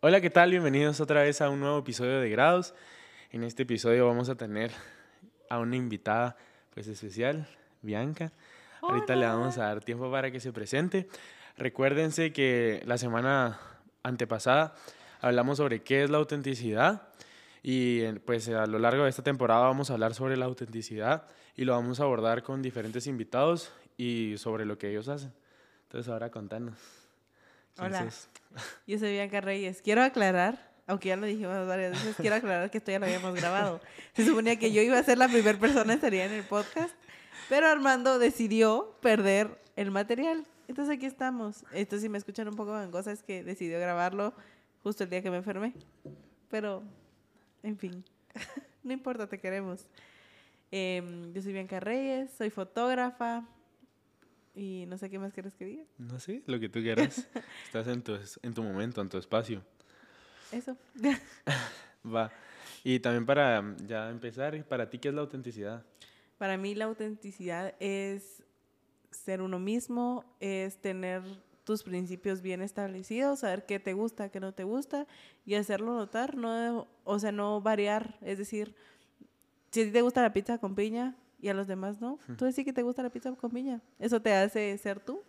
Hola, ¿qué tal? Bienvenidos otra vez a un nuevo episodio de Grados. En este episodio vamos a tener a una invitada pues especial, Bianca. Ahorita le vamos a dar tiempo para que se presente. Recuérdense que la semana antepasada hablamos sobre qué es la autenticidad y pues a lo largo de esta temporada vamos a hablar sobre la autenticidad y lo vamos a abordar con diferentes invitados y sobre lo que ellos hacen. Entonces ahora contanos. Hola, yo soy Bianca Reyes. Quiero aclarar, aunque ya lo dijimos varias veces, quiero aclarar que esto ya lo habíamos grabado. Se suponía que yo iba a ser la primera persona que estaría en el podcast, pero Armando decidió perder el material. Entonces aquí estamos. Esto si me escuchan un poco gangosa es que decidió grabarlo justo el día que me enfermé. Pero, en fin, no importa, te queremos. Em, yo soy Bianca Reyes, soy fotógrafa y no sé qué más quieres que diga. No sé, lo que tú quieras. Estás en tu, en tu momento, en tu espacio. Eso. Va. Y también para ya empezar, ¿para ti qué es la autenticidad? Para mí la autenticidad es ser uno mismo, es tener tus principios bien establecidos, saber qué te gusta, qué no te gusta y hacerlo notar, no, o sea, no variar, es decir, si a ti te gusta la pizza con piña y a los demás no, tú decís que te gusta la pizza con piña, eso te hace ser tú,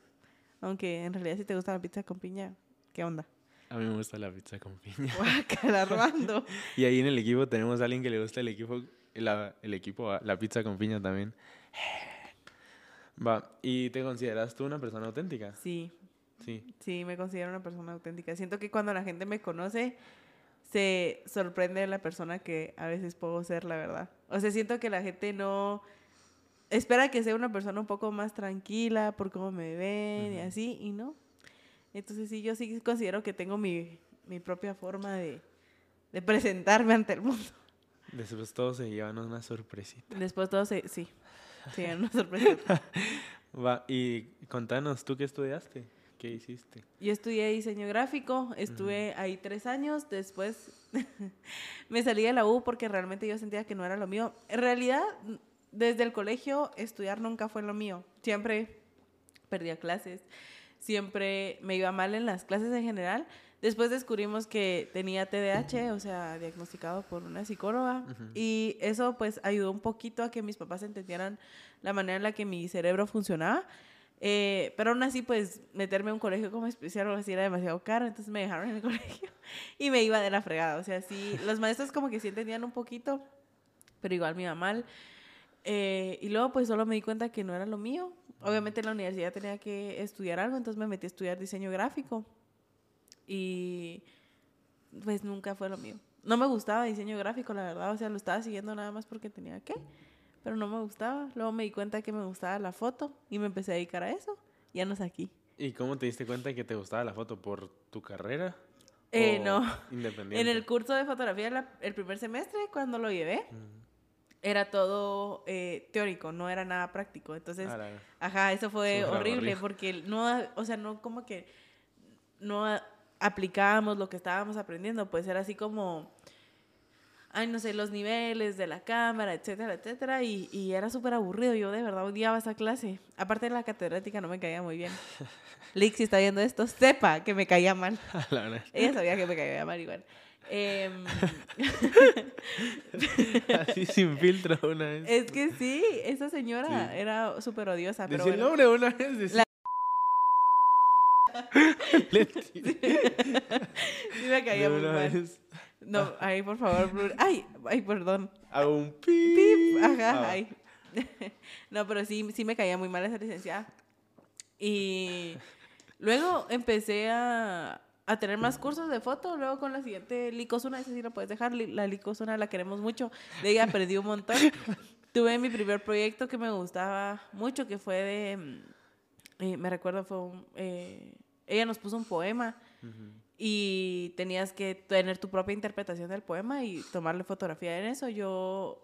aunque en realidad si te gusta la pizza con piña, ¿qué onda? A mí me gusta la pizza con piña. Armando. y ahí en el equipo tenemos a alguien que le gusta el equipo, la, el equipo, la pizza con piña también. Va, ¿y te consideras tú una persona auténtica? Sí. Sí. Sí, me considero una persona auténtica. Siento que cuando la gente me conoce, se sorprende de la persona que a veces puedo ser, la verdad. O sea, siento que la gente no espera que sea una persona un poco más tranquila por cómo me ven y así, y no. Entonces sí, yo sí considero que tengo mi, mi propia forma de, de, presentarme ante el mundo. Después todos se llevan una sorpresita. Después todos se, sí, se llevan una sorpresita. Va, y contanos, ¿tú qué estudiaste? ¿Qué hiciste? Yo estudié diseño gráfico, estuve ahí tres años, después me salí de la U porque realmente yo sentía que no era lo mío. En realidad, desde el colegio, estudiar nunca fue lo mío. Siempre perdía clases, siempre me iba mal en las clases en general. Después descubrimos que tenía TDAH, o sea, diagnosticado por una psicóloga, y eso pues ayudó un poquito a que mis papás entendieran la manera en la que mi cerebro funcionaba. Eh, pero aún así, pues, meterme a un colegio como especial o así era demasiado caro, entonces me dejaron en el colegio y me iba de la fregada. O sea, sí, los maestros como que sí entendían un poquito, pero igual me iba mal. Eh, y luego, pues, solo me di cuenta que no era lo mío. Obviamente en la universidad tenía que estudiar algo, entonces me metí a estudiar diseño gráfico. Y, pues, nunca fue lo mío. No me gustaba diseño gráfico, la verdad. O sea, lo estaba siguiendo nada más porque tenía que pero no me gustaba. Luego me di cuenta que me gustaba la foto y me empecé a dedicar a eso. Ya no sé aquí. ¿Y cómo te diste cuenta que te gustaba la foto? ¿Por tu carrera? Eh, no. Independiente. En el curso de fotografía, el primer semestre, cuando lo llevé, era todo eh, teórico, no era nada práctico. Entonces, ah, ajá, eso fue horrible porque no, o sea, no como que no aplicábamos lo que estábamos aprendiendo, pues era así como ay, no sé, los niveles de la cámara, etcétera, etcétera, y, y era súper aburrido. Yo de verdad odiaba esa clase. Aparte de la catedrática no me caía muy bien. Lick, si está viendo esto, sepa que me caía mal. Ella sabía que me caía mal igual. Em, Así sin filtro una vez. Es que sí, esa señora era súper odiosa. Pero el nombre una vez. La... sí. me caía muy mal. No, ahí por favor, Ay, ay, perdón. A un pip. Ajá, ah. ay. No, pero sí, sí me caía muy mal esa licenciada. Y luego empecé a, a tener más cursos de foto. Luego con la siguiente Licosuna, esa sí la puedes dejar. La Licosuna la queremos mucho. De ella perdí un montón. Tuve mi primer proyecto que me gustaba mucho, que fue de. Mm, eh, me recuerdo, fue un. Eh, ella nos puso un poema y tenías que tener tu propia interpretación del poema y tomarle fotografía en eso. Yo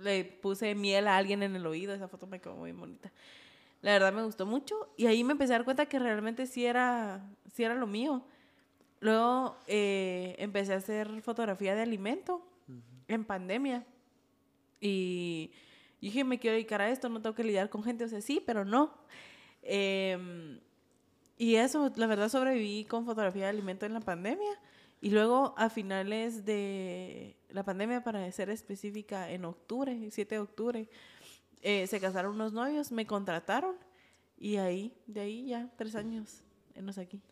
le puse miel a alguien en el oído, esa foto me quedó muy bonita. La verdad me gustó mucho y ahí me empecé a dar cuenta que realmente sí era, sí era lo mío. Luego eh, empecé a hacer fotografía de alimento en pandemia y dije, me quiero dedicar a esto, no tengo que lidiar con gente, o sea, sí, pero no. Eh, y eso, la verdad, sobreviví con fotografía de alimento en la pandemia. Y luego a finales de la pandemia, para ser específica, en octubre, el 7 de octubre, eh, se casaron unos novios, me contrataron y ahí, de ahí ya, tres años, enos aquí.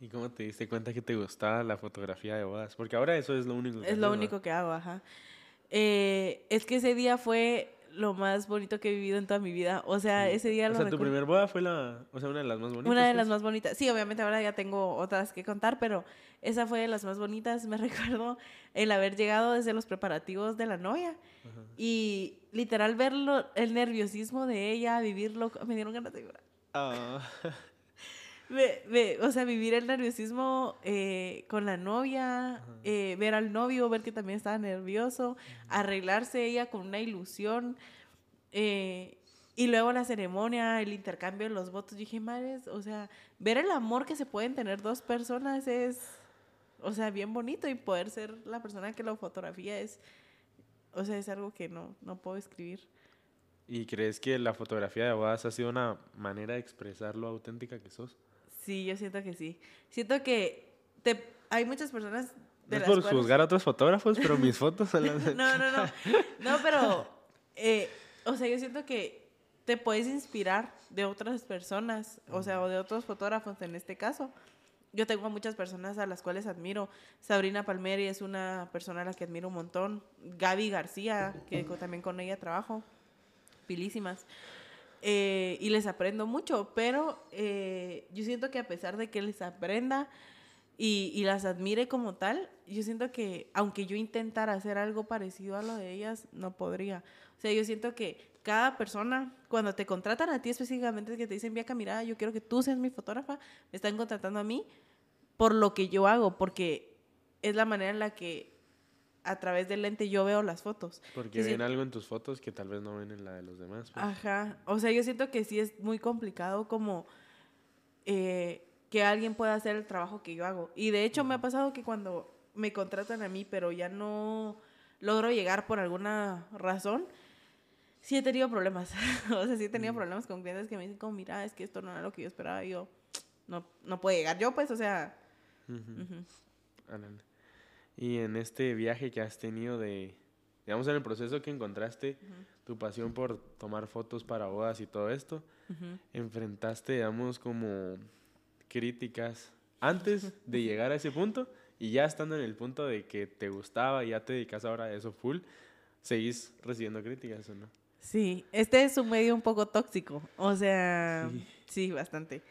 ¿Y cómo te diste cuenta que te gustaba la fotografía de bodas? Porque ahora eso es lo único que Es lo único que hago, ajá. Eh, es que ese día fue lo más bonito que he vivido en toda mi vida. O sea, ese día o sea, tu primer boda fue la, o sea, una de las más bonitas. Una de las pues. más bonitas. Sí, obviamente ahora ya tengo otras que contar, pero esa fue de las más bonitas. Me recuerdo el haber llegado desde los preparativos de la novia y literal verlo, el nerviosismo de ella, vivirlo, me dieron ganas de llorar. Ah. o sea, vivir el nerviosismo eh, con la novia, eh, ver al novio, ver que también estaba nervioso, arreglarse ella con una ilusión. Eh, y luego la ceremonia, el intercambio de los votos. Yo dije, madres, o sea, ver el amor que se pueden tener dos personas es, o sea, bien bonito y poder ser la persona que lo fotografía es, o sea, es algo que no, no puedo escribir. ¿Y crees que la fotografía de bodas ha sido una manera de expresar lo auténtica que sos? Sí, yo siento que sí. Siento que te, hay muchas personas... De no es por juzgar a otros fotógrafos, pero mis fotos son las... no, no, no. No, pero... Eh, o sea, yo siento que te puedes inspirar de otras personas, o sea, o de otros fotógrafos en este caso. Yo tengo muchas personas a las cuales admiro. Sabrina Palmeri es una persona a la que admiro un montón. Gaby García, que también con ella trabajo. Pilísimas. Eh, y les aprendo mucho, pero eh, yo siento que a pesar de que les aprenda y, y, las admire como tal, yo siento que aunque yo intentara hacer algo parecido a lo de ellas, no podría. O sea, yo siento que cada persona, cuando te contratan a ti específicamente, que te dicen, Vía mira, yo quiero que tú seas mi fotógrafa, me están contratando a mí por lo que yo hago, porque es la manera en la que a través del lente yo veo las fotos. Porque ven algo en tus fotos que tal vez no ven en la de los demás. Pues. Ajá. O sea, yo siento que sí es muy complicado como eh, que alguien pueda hacer el trabajo que yo hago. Y de hecho me ha pasado que cuando me contratan a mí, pero ya no logro llegar por alguna razón, sí he tenido problemas. o sea, sí he tenido problemas con clientes que me dicen como, mira, es que esto no era lo que yo esperaba. Y yo, no, no puede llegar yo, pues, o sea... Y en este viaje que has tenido de, digamos, en el proceso que encontraste tu pasión por tomar fotos para bodas y todo esto, enfrentaste, digamos, como críticas antes de llegar a ese punto y ya estando en el punto de que te gustaba y ya te dedicas ahora a eso full, seguís recibiendo críticas o no? Sí, este es un medio un poco tóxico, o sea, sí bastante.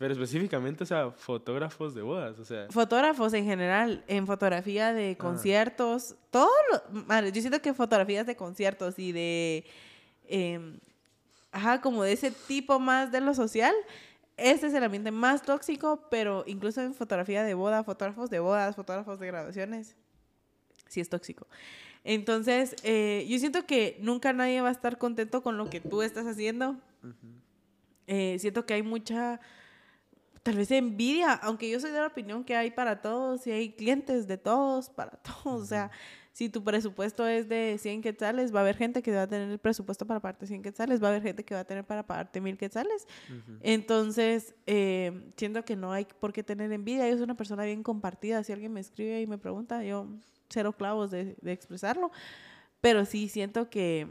Pero específicamente, o sea, fotógrafos de bodas, o sea. Fotógrafos en general, en fotografía de conciertos, todo lo, yo siento que fotografías de conciertos y de, em, ajá, como de ese tipo más de lo social, este es el ambiente más tóxico, pero incluso en fotografía de boda, fotógrafos de bodas, fotógrafos de graduaciones, sí es tóxico. Entonces, eh, yo siento que nunca nadie va a estar contento con lo que tú estás haciendo. Eh, siento que hay mucha tal vez envidia, aunque yo soy de la opinión que hay para todos y hay clientes de todos, para todos. O sea, si tu presupuesto es de 100 quetzales, va a haber gente que va a tener el presupuesto para pagarte 100 quetzales, va a haber gente que va a tener para pagarte 1000 quetzales. Entonces, eh, siento que no hay por qué tener envidia. Yo soy una persona bien compartida. Si alguien me escribe y me pregunta, yo cero clavos de, de expresarlo. Pero sí siento que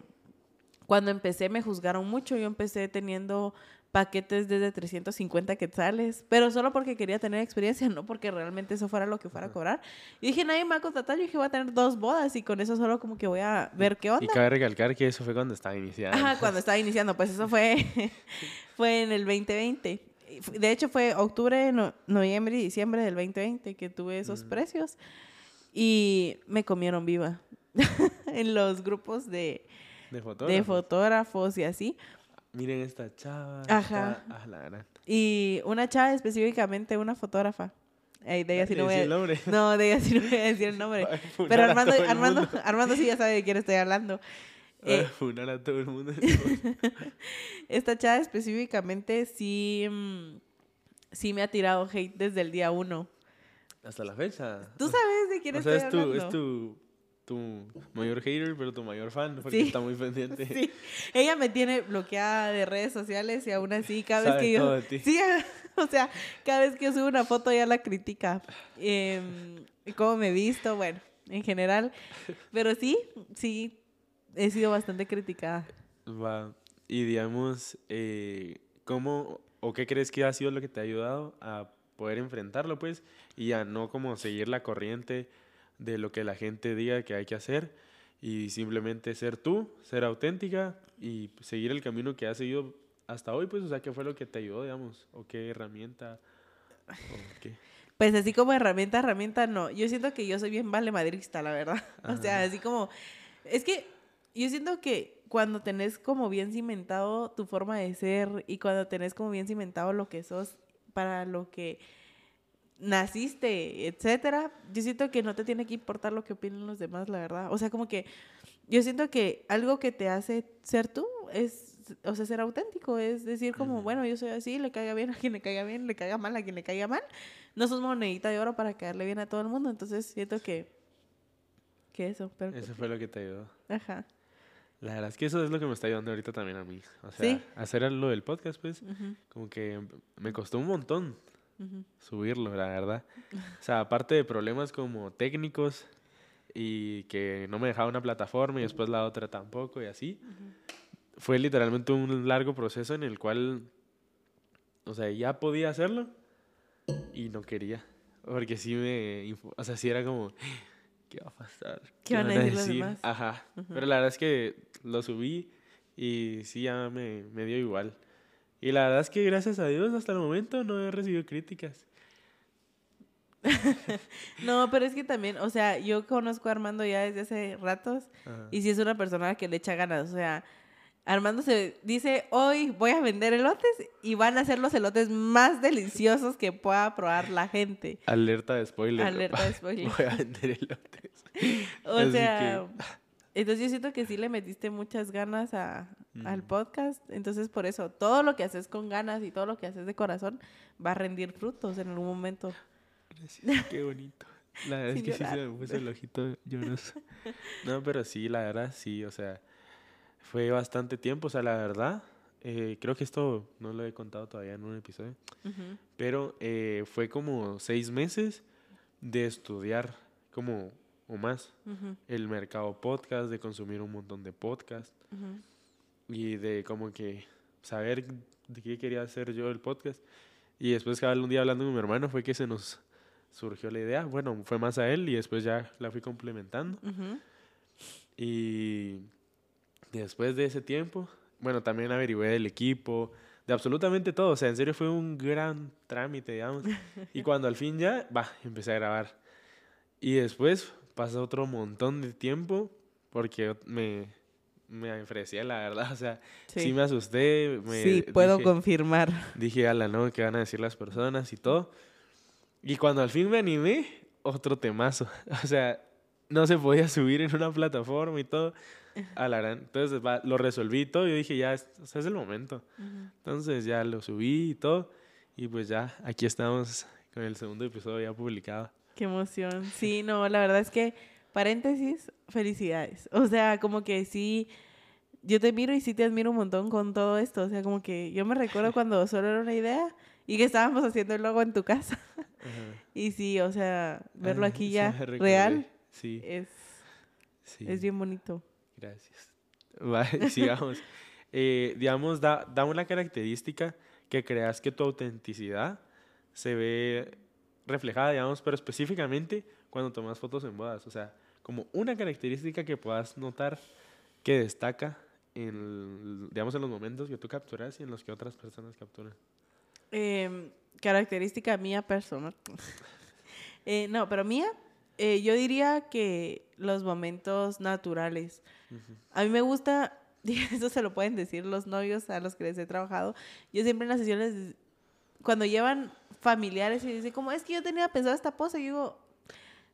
cuando empecé me juzgaron mucho. Yo empecé teniendo paquetes desde 350 quetzales, pero solo porque quería tener experiencia, no porque realmente eso fuera lo que fuera a cobrar. Y dije, nadie me va a contratar, yo dije, voy a tener dos bodas y con eso solo como que voy a ver qué onda. Y cabe recalcar que eso fue cuando estaba iniciando. Ajá, cuando estaba iniciando, pues eso fue, fue en el 2020. De hecho, fue octubre, noviembre y diciembre del 2020 que tuve esos precios y me comieron viva en los grupos de, de fotógrafos y así miren esta chava. Ajá. Ah, y una chava específicamente, una fotógrafa. de ella sí no voy a, el nombre. No, de ella sí no voy a decir el nombre. Pero Armando, Armando, Armando sí ya sabe de quién estoy hablando. Eh, a todo el mundo. esta chava específicamente sí, mm, sí me ha tirado hate desde el día uno. Hasta la fecha. ¿Tú sabes de quién o estoy es Tu, es tu tu mayor hater, pero tu mayor fan, porque está muy pendiente. Sí. Ella me tiene bloqueada de redes sociales y aún así, cada vez que yo. Todo de ti. Sí, o sea, cada vez que yo subo una foto ya la critica. Eh, cómo me he visto, bueno, en general. Pero sí, sí, he sido bastante criticada. Va. Y digamos, eh, ¿cómo o qué crees que ha sido lo que te ha ayudado a poder enfrentarlo, pues? Y a no como seguir la corriente de lo que la gente diga que hay que hacer y simplemente ser tú, ser auténtica y seguir el camino que has seguido hasta hoy, pues, o sea, ¿qué fue lo que te ayudó, digamos? ¿O qué herramienta? ¿O qué? Pues así como herramienta, herramienta, no. Yo siento que yo soy bien vale madrista, la verdad. O sea, así como... Es que yo siento que cuando tenés como bien cimentado tu forma de ser y cuando tenés como bien cimentado lo que sos para lo que naciste, etcétera, yo siento que no te tiene que importar lo que opinen los demás, la verdad. O sea, como que yo siento que algo que te hace ser tú es, o sea, ser auténtico, es decir como, bueno, yo soy así, le caiga bien a quien le caiga bien, le caiga mal a quien le caiga mal. No sos monedita de oro para caerle bien a todo el mundo, entonces siento que, que eso. Pero Eso fue lo que te ayudó. Ajá. La verdad es que eso es lo que me está ayudando ahorita también a mí. O sea, Sí. hacer lo del podcast, pues, como que me costó un montón subirlo, la verdad. O sea, aparte de problemas como técnicos y que no me dejaba una plataforma y después la otra tampoco y así, fue literalmente un largo proceso en el cual, o sea, ya podía hacerlo y no quería. Porque sí me, o sea, sí era como, ¿qué va a pasar? ¿Qué van a decir los demás? Ajá. Pero la verdad es que lo subí y sí ya me, me dio igual. Y la verdad es que gracias a Dios hasta el momento no he recibido críticas. No, pero es que también, o sea, yo conozco a Armando ya desde hace ratos Ajá. y si es una persona que le echa ganas, o sea, Armando se dice, hoy voy a vender elotes y van a ser los elotes más deliciosos que pueda probar la gente. Alerta de spoiler. Alerta de spoiler. Voy a vender elotes. O Así sea, entonces yo siento que sí le metiste muchas ganas a, al podcast, entonces por eso, todo lo que haces con ganas y todo lo que haces de corazón va a rendir frutos en algún momento. Gracias, qué bonito. La verdad es que sí se me puso el ojito lloroso. No, pero sí, la verdad, sí, o sea, fue bastante tiempo, o sea, la verdad, eh, creo que esto no lo he contado todavía en un episodio, pero eh, fue como seis meses de estudiar como, o más, el mercado podcast, de consumir un montón de podcast ujú. Y de como que saber de qué quería hacer yo el podcast. Y después, cada un día hablando con mi hermano, fue que se nos surgió la idea. Bueno, fue más a él y después ya la fui complementando. Ujú. Y después de ese tiempo, bueno, también averigüé del equipo, de absolutamente todo. O sea, en serio fue un gran trámite, digamos. Y cuando al fin ya, va, empecé a grabar. Y después pasó otro montón de tiempo porque me, me ofrecía, la verdad. O sea, sí, me asusté. Me sí, puedo dije, confirmar. dije, ala, no, ¿qué van a decir las personas y todo? Y cuando al fin me animé, otro temazo. O sea, no se podía subir en una plataforma y todo. A la gran. Entonces va, lo resolví todo. Y yo dije, ya, es, o sea, es el momento. Ujú. Entonces ya lo subí y todo. Y pues ya, aquí estamos con el segundo episodio ya publicado. Qué emoción. Sí, no, la verdad es que, paréntesis, felicidades. O sea, como que sí, yo te miro y sí te admiro un montón con todo esto. O sea, como que yo me recuerdo cuando solo era una idea y que estábamos haciendo el logo en tu casa. Ajá. Y sí, o sea, verlo Ah, aquí ya real Sí, es, sí. es bien bonito. Gracias. Vale, sigamos. Eh, digamos, da, da una característica que creas que tu autenticidad se ve reflejada, digamos, pero específicamente cuando tomas fotos en bodas. O sea, como una característica que puedas notar que destaca en, digamos, en los momentos que tú capturas y en los que otras personas capturan. Em, característica mía personal. Eh, no, pero mía, eh, yo diría que los momentos naturales. A mí me gusta, eso se lo pueden decir los novios a los que les he trabajado. Yo siempre en las sesiones, cuando llevan familiares y dicen como, es que yo tenía pensado esta pose, yo digo,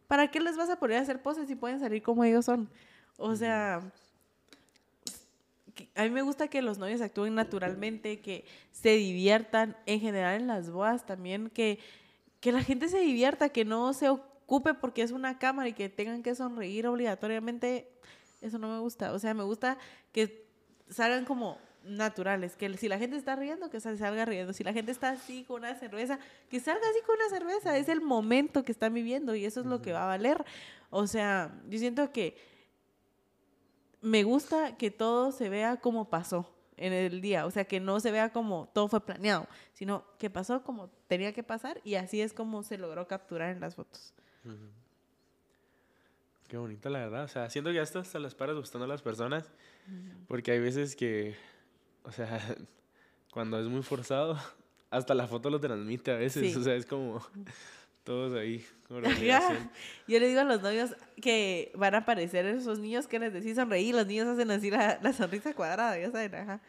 ¿para qué les vas a poner a hacer poses si pueden salir como ellos son? O sea, a mí me gusta que los novios actúen naturalmente, que se diviertan, en general en las bodas también, que, que la gente se divierta, que no se ocupe porque es una cámara y que tengan que sonreír obligatoriamente. Eso no me gusta. O sea, me gusta que salgan como naturales. Que si la gente está riendo, que salga riendo. Si la gente está así con una cerveza, que salga así con una cerveza. Es el momento que están viviendo y eso es lo que va a valer. O sea, yo siento que me gusta que todo se vea como pasó en el día. O sea, que no se vea como todo fue planeado, sino que pasó como tenía que pasar y así es como se logró capturar en las fotos. Qué bonita la verdad. O sea, siento que hasta, hasta las paras gustando a las personas. Porque hay veces que, o sea, cuando es muy forzado, hasta la foto lo transmite a veces. O sea, es como todos ahí. Yo le digo a los novios que van a aparecer esos niños que les decís sonreír. Los niños hacen así la, la sonrisa cuadrada, ya saben, ajá.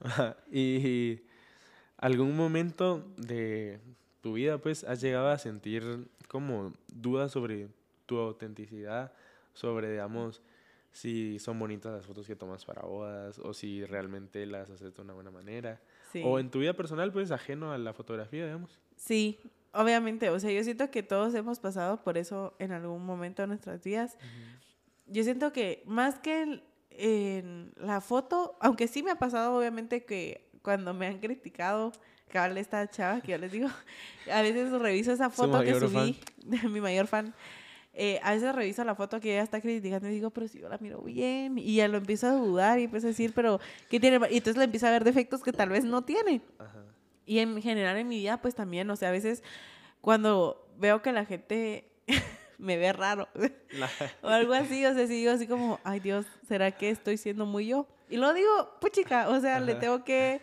y algún momento de tu vida, pues, has llegado a sentir como dudas sobre tu autenticidad, sobre, digamos, si son bonitas las fotos que tomas para bodas o si realmente las haces de una buena manera. O en tu vida personal, pues, ajeno a la fotografía, digamos. Sí, obviamente. O sea, yo siento que todos hemos pasado por eso en algún momento de nuestras vidas. Yo siento que más que en, la foto, aunque sí me ha pasado, obviamente, que cuando me han criticado, cabal esta chava que yo les digo, a veces reviso esa foto que subí, de mi mayor fan. Eh, a veces reviso la foto que ella está criticando y digo, pero si yo la miro bien. Y ya lo empiezo a dudar y empiezo a decir, pero ¿qué tiene? Y entonces le empiezo a ver defectos que tal vez no tiene. Y en general en mi vida, pues también, o sea, a veces cuando veo que la gente me ve raro o algo así, o sea, si digo así como, ay Dios, ¿será que estoy siendo muy yo? Y lo digo, puchica, o sea, le tengo que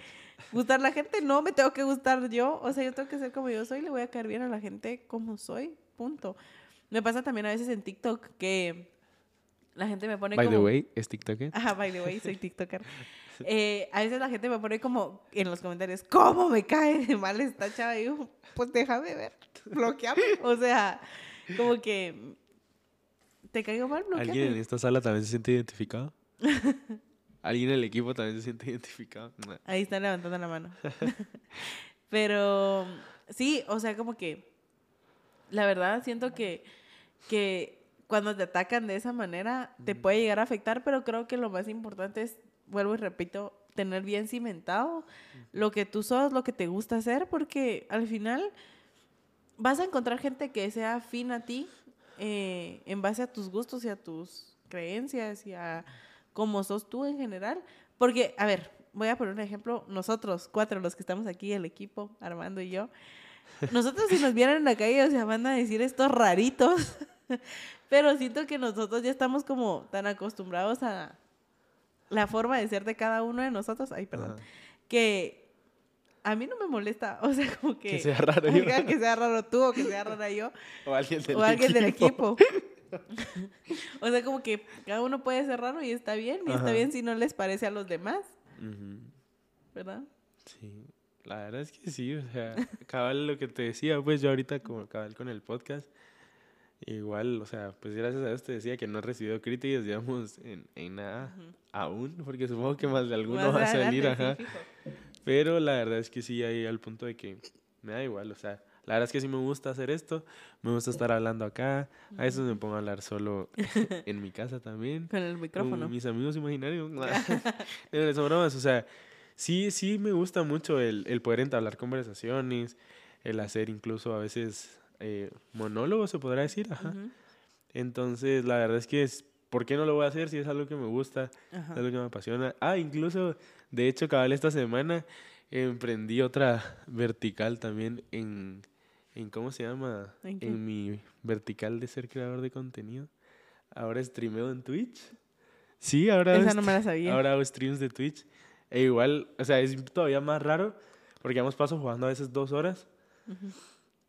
gustar la gente, no me tengo que gustar yo, o sea, yo tengo que ser como yo soy, le voy a caer bien a la gente como soy, punto. Me pasa también a veces en TikTok que la gente me pone by como... the way, ¿es TikToker? Ajá, by the way, soy TikToker. Eh, a veces la gente me pone como en los comentarios, ¿cómo me cae de mal esta chava? Y yo, pues déjame ver, bloqueame. O sea, como que te caigo mal, bloqueame. ¿Alguien en esta sala también se siente identificado? ¿Alguien en el equipo también se siente identificado? Ahí están levantando la mano. Pero sí, o sea, como que la verdad siento que que cuando te atacan de esa manera te puede llegar a afectar, pero creo que lo más importante es, vuelvo y repito, tener bien cimentado lo que tú sos, lo que te gusta hacer, porque al final vas a encontrar gente que sea afín a ti eh, en base a tus gustos y a tus creencias y a cómo sos tú en general. Porque, a ver, voy a poner un ejemplo, nosotros cuatro, los que estamos aquí, el equipo, Armando y yo, nosotros si nos vieran en la calle, o sea, van a decir estos raritos. Pero siento que nosotros ya estamos como tan acostumbrados a la forma de ser de cada uno de nosotros. Ay, perdón. Que a mí no me molesta. O sea, como que. Que sea raro yo. Que sea raro tú o que sea rara yo. O alguien del o alguien equipo. del equipo. o sea, como que cada uno puede ser raro y está bien. Y está Ajá. bien si no les parece a los demás. ¿Verdad? Sí, la verdad es que sí, o sea, cabal lo que te decía, pues yo ahorita como cabal con el podcast, igual, o sea, pues gracias a Dios te decía que no he recibido críticas, digamos, en, en nada aún, porque supongo que más de alguno Más va a salir, ajá. sí. Pero la verdad es que sí, ahí al punto de que me da igual, o sea, la verdad es que sí me gusta hacer esto, me gusta estar hablando acá, a veces me pongo a hablar solo en mi casa también. Con el con micrófono. mis amigos imaginarios. No, no, son bromas, o sea, sí, sí me gusta mucho el, el poder entablar conversaciones, el hacer incluso a veces eh, monólogos, se podrá decir, ajá. Entonces, la verdad es que es, ¿por qué no lo voy a hacer si es algo que me gusta, es algo que me apasiona? Ah, incluso, de hecho, cabal esta semana emprendí otra vertical también en, en ¿cómo se llama? ¿En mi vertical de ser creador de contenido. Ahora streameo en Twitch. Sí, ahora Esa hago no me la sabía. Ahora hago streams de Twitch. E igual, o sea, es todavía más raro porque hemos paso jugando a veces dos horas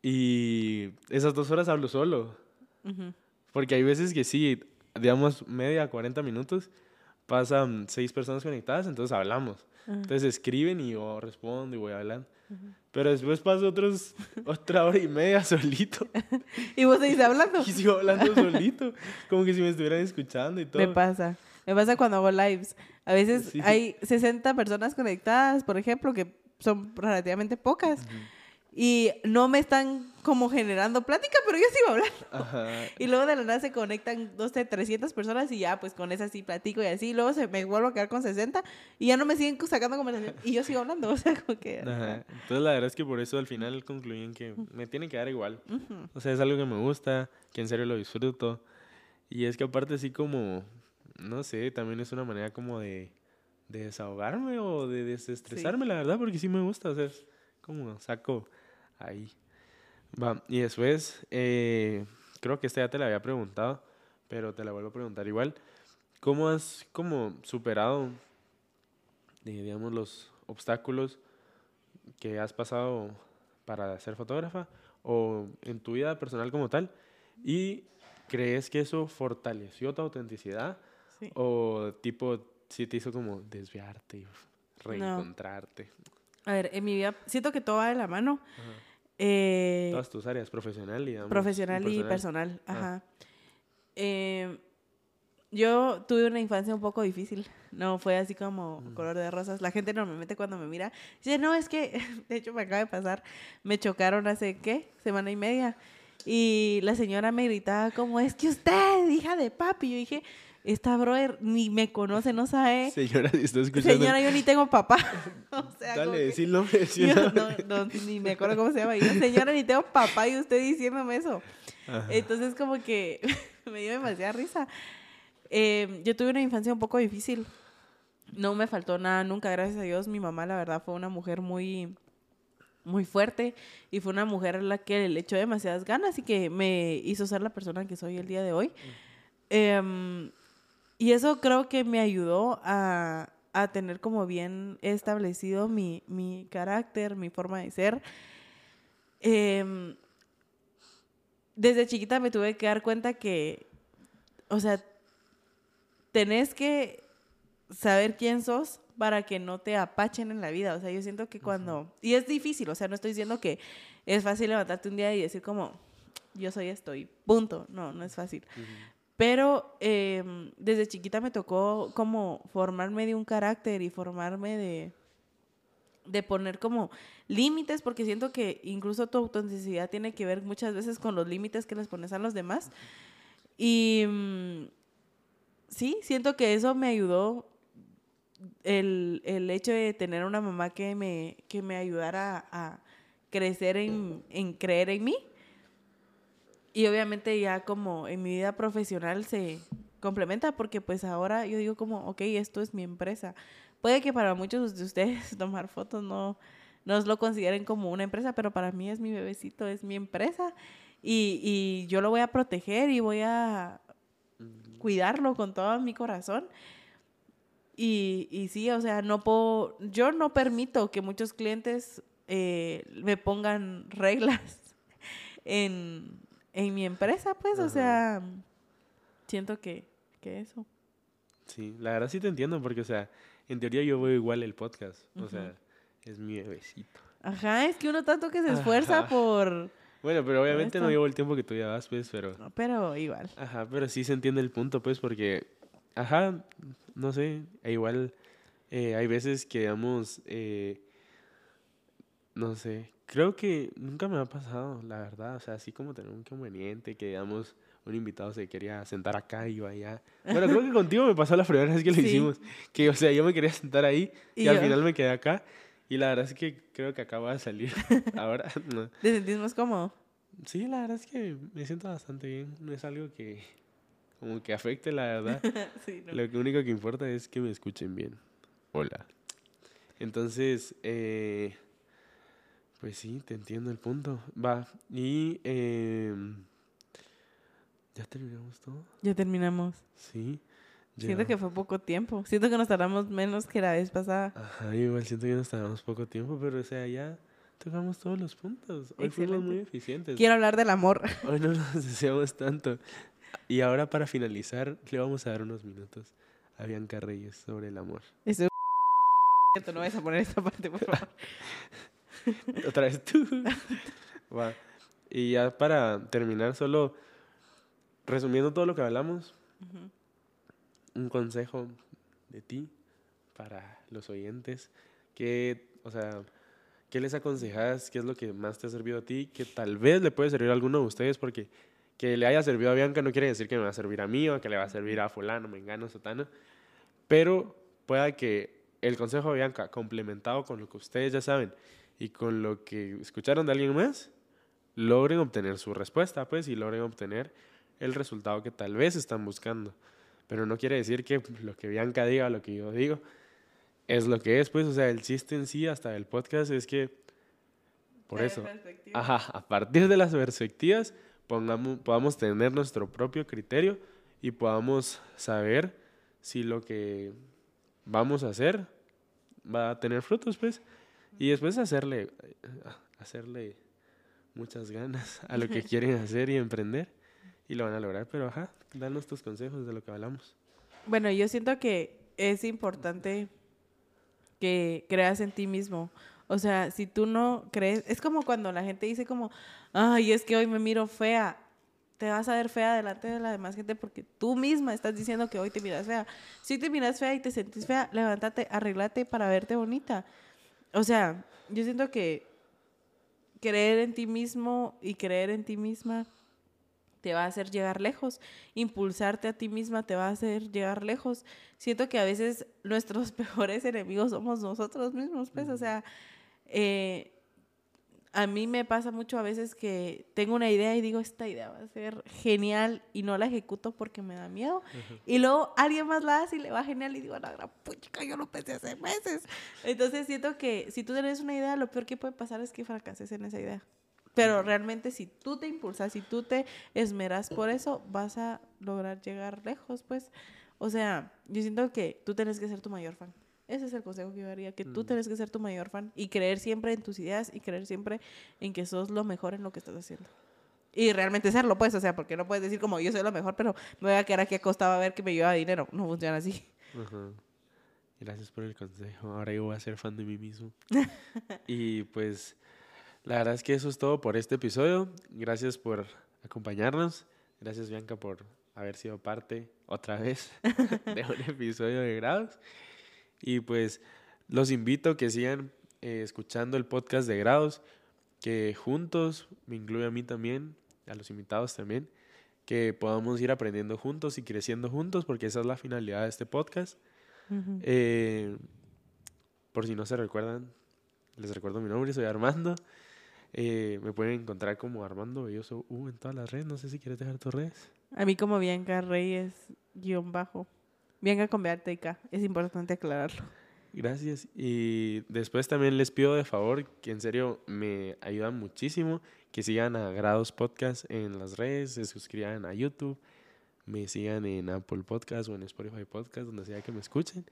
y esas dos horas hablo solo. ujú. Porque hay veces que sí, digamos, media, 40 minutos, pasan seis personas conectadas, entonces hablamos. Ajá. Entonces escriben y yo respondo y voy hablando. Pero después paso otros, otra hora y media solito Y vos seguís hablando. y sigo hablando solito, como que si me estuvieran escuchando y todo. Me pasa. Me pasa cuando hago lives. A veces Sí. hay 60 personas conectadas, por ejemplo, que son relativamente pocas. Ujú. Y no me están como generando plática, pero yo sigo hablando. Ajá. Y luego de la nada se conectan, no sé, 300 personas y ya, pues con esas sí platico y así. Luego se me vuelvo a quedar con 60 y ya no me siguen sacando conversación y yo sigo hablando, o sea, como que... Ajá. Entonces la verdad es que por eso al final concluyen que me tiene que dar igual. O sea, es algo que me gusta, que en serio lo disfruto. Y es que aparte así como, no sé, también es una manera como de, de desahogarme o de desestresarme, la verdad, porque sí me gusta. O sea, es como saco ahí. Va, y después, eh, creo que esta ya te la había preguntado, pero te la vuelvo a preguntar igual. ¿Cómo has como superado, eh, digamos, los obstáculos que has pasado para ser fotógrafa o en tu vida personal como tal? ¿Y crees que eso fortaleció tu autenticidad Sí. o tipo sí te hizo como desviarte y reencontrarte? A ver, en mi vida siento que todo va de la mano. Eh, Todas tus áreas, profesional, digamos. profesional y personal. Ajá. Eh, yo tuve una infancia un poco difícil. No fue así como color de rosas. La gente normalmente cuando me mira dice, no, es que, de hecho me acaba de pasar, me chocaron hace, ¿qué? Semana y media. Y la señora me gritaba como, es que usted, hija de papi. Yo dije, esta brother ni me conoce, no sabe. Señora, si estás escuchando. Señora, yo ni tengo papá. o sea, como Dale, el yo nombre. no, no, ni me acuerdo cómo se llama. Yo, señora, ni tengo papá y usted diciéndome eso. Ajá. Entonces como que me dio demasiada risa. Eh, yo tuve una infancia un poco difícil. No me faltó nada nunca, gracias a Dios. Mi mamá, la verdad, fue una mujer muy, muy fuerte y fue una mujer a la que le echó demasiadas ganas y que me hizo ser la persona que soy el día de hoy. Em, y eso creo que me ayudó a, a tener como bien establecido mi, mi carácter, mi forma de ser. Em, desde chiquita me tuve que dar cuenta que, o sea, tenés que saber quién sos para que no te apachen en la vida. O sea, yo siento que cuando... Y es difícil, o sea, no estoy diciendo que es fácil levantarte un día y decir como, yo soy esto y punto. No, no es fácil. Pero em, desde chiquita me tocó como formarme de un carácter y formarme de, de poner como límites, porque siento que incluso tu autenticidad tiene que ver muchas veces con los límites que les pones a los demás. Y mm, sí, siento que eso me ayudó el, el hecho de tener una mamá que me, que me ayudara a crecer en, en creer en mí. Y obviamente ya como en mi vida profesional se complementa porque pues ahora yo digo como, ok, esto es mi empresa. Puede que para muchos de ustedes tomar fotos no, no lo consideren como una empresa, pero para mí es mi bebecito, es mi empresa. Y, y yo lo voy a proteger y voy a cuidarlo con todo mi corazón. Y, y sí, o sea, no puedo, yo no permito que muchos clientes eh, me pongan reglas en, en mi empresa, pues, o sea, siento que, que eso. Sí, la verdad sí te entiendo, porque, o sea, en teoría yo veo igual el podcast. O sea, es mi bebecito. Ajá, es que uno tanto que se esfuerza Ajá. por... Bueno, pero obviamente no llevo el tiempo que tú llevas, pues, pero... no, pero igual. Ajá, pero sí se entiende el punto, pues, porque, ajá, no sé, e igual eh, hay veces que, digamos, eh, no sé, creo que nunca me ha pasado, la verdad, o sea, así como tener un inconveniente, que, digamos, un invitado se quería sentar acá y yo allá. Bueno, creo que contigo me pasó la primera vez que lo Sí. hicimos, que, o sea, yo me quería sentar ahí y, Y al final me quedé acá. Y la verdad es que creo que acaba de salir ahora. no. ¿Te sentís más cómodo? Sí, la verdad es que me siento bastante bien. No es algo que como que afecte, la verdad. sí, no. Lo único que importa es que me escuchen bien. Hola. Entonces, eh, pues sí, te entiendo el punto. Va. Y em, ya terminamos todo. Ya terminamos. Sí. Siento que fue poco tiempo. Siento que nos tardamos menos que la vez pasada. Ajá, igual siento que nos tardamos poco tiempo, pero o sea, ya tocamos todos los puntos. Hoy fuimos muy eficientes. Quiero hablar del amor. Hoy no nos deseamos tanto. Y ahora para finalizar, le vamos a dar unos minutos a Bianca Reyes sobre el amor. Eso no vayas a poner esta parte, por favor. Otra vez tú. Va. Y ya para terminar, solo resumiendo todo lo que hablamos, Ujú. un consejo de ti para los oyentes. Que, o sea, ¿qué les aconsejas? ¿Qué es lo que más te ha servido a ti? Que tal vez le puede servir a alguno de ustedes porque que le haya servido a Bianca no quiere decir que me va a servir a mí o que le va a servir a fulano, mengano, sotano. Pero pueda que el consejo de Bianca, complementado con lo que ustedes ya saben y con lo que escucharon de alguien más, logren obtener su respuesta, pues, y logren obtener el resultado que tal vez están buscando. Pero no quiere decir que lo que Bianca diga, lo que yo digo, es lo que es, pues, o sea, el chiste en sí, hasta el podcast, es que, por eso, ajá, a partir de las perspectivas, pongamos, podamos tener nuestro propio criterio y podamos saber si lo que vamos a hacer va a tener frutos, pues, y después hacerle, hacerle muchas ganas a lo que quieren hacer y emprender y lo van a lograr, pero ajá, danos tus consejos de lo que hablamos. Bueno, yo siento que es importante que creas en ti mismo. O sea, si tú no crees, es como cuando la gente dice como, ay, es que hoy me miro fea. Te vas a ver fea delante de la demás gente porque tú misma estás diciendo que hoy te miras fea. Si te miras fea y te sentís fea, levántate, arreglate para verte bonita. O sea, yo siento que creer en ti mismo y creer en ti misma te va a hacer llegar lejos. Impulsarte a ti misma te va a hacer llegar lejos. Siento que a veces nuestros peores enemigos somos nosotros mismos, pues, o sea, eh, a mí me pasa mucho a veces que tengo una idea y digo, esta idea va a ser genial y no la ejecuto porque me da miedo. Y luego alguien más la hace y le va genial y digo, la gran puchica, yo lo pensé hace meses. Entonces siento que si tú tienes una idea, lo peor que puede pasar es que fracases en esa idea. Pero realmente si tú te impulsas, si tú te esmeras por eso, vas a lograr llegar lejos, pues. O sea, yo siento que tú tienes que ser tu mayor fan. Ese es el consejo que yo daría, que tú tienes que ser tu mayor fan y creer siempre en tus ideas y creer siempre en que sos lo mejor en lo que estás haciendo. Y realmente serlo, pues, o sea, porque no puedes decir como yo soy lo mejor, pero me voy a quedar aquí acostado a ver que me lleva dinero. No funciona así. Gracias por el consejo. Ahora yo voy a ser fan de mí mismo. y pues la verdad es que eso es todo por este episodio. Gracias por acompañarnos. Gracias Bianca por haber sido parte otra vez de un episodio de Grados. Y pues los invito a que sigan eh, escuchando el podcast de Grados, que juntos, me incluye a mí también, a los invitados también, que podamos ir aprendiendo juntos y creciendo juntos, porque esa es la finalidad de este podcast. Eh, por si no se recuerdan, les recuerdo mi nombre, soy Armando. Eh, me pueden encontrar como Armando Belloso U en todas las redes. No sé si quieres dejar tus redes. A mí como Bianca Reyes, guion bajo. Bianca con K. Es importante aclararlo. Gracias. Y después también les pido de favor, que en serio me ayudan muchísimo, que sigan a Grados Podcast en las redes, se suscriban a YouTube, me sigan en Apple Podcast o en Spotify Podcast, donde sea que me escuchen.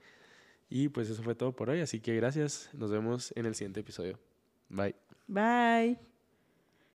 Y pues eso fue todo por hoy, así que gracias. Nos vemos en el siguiente episodio. Bye. Bye.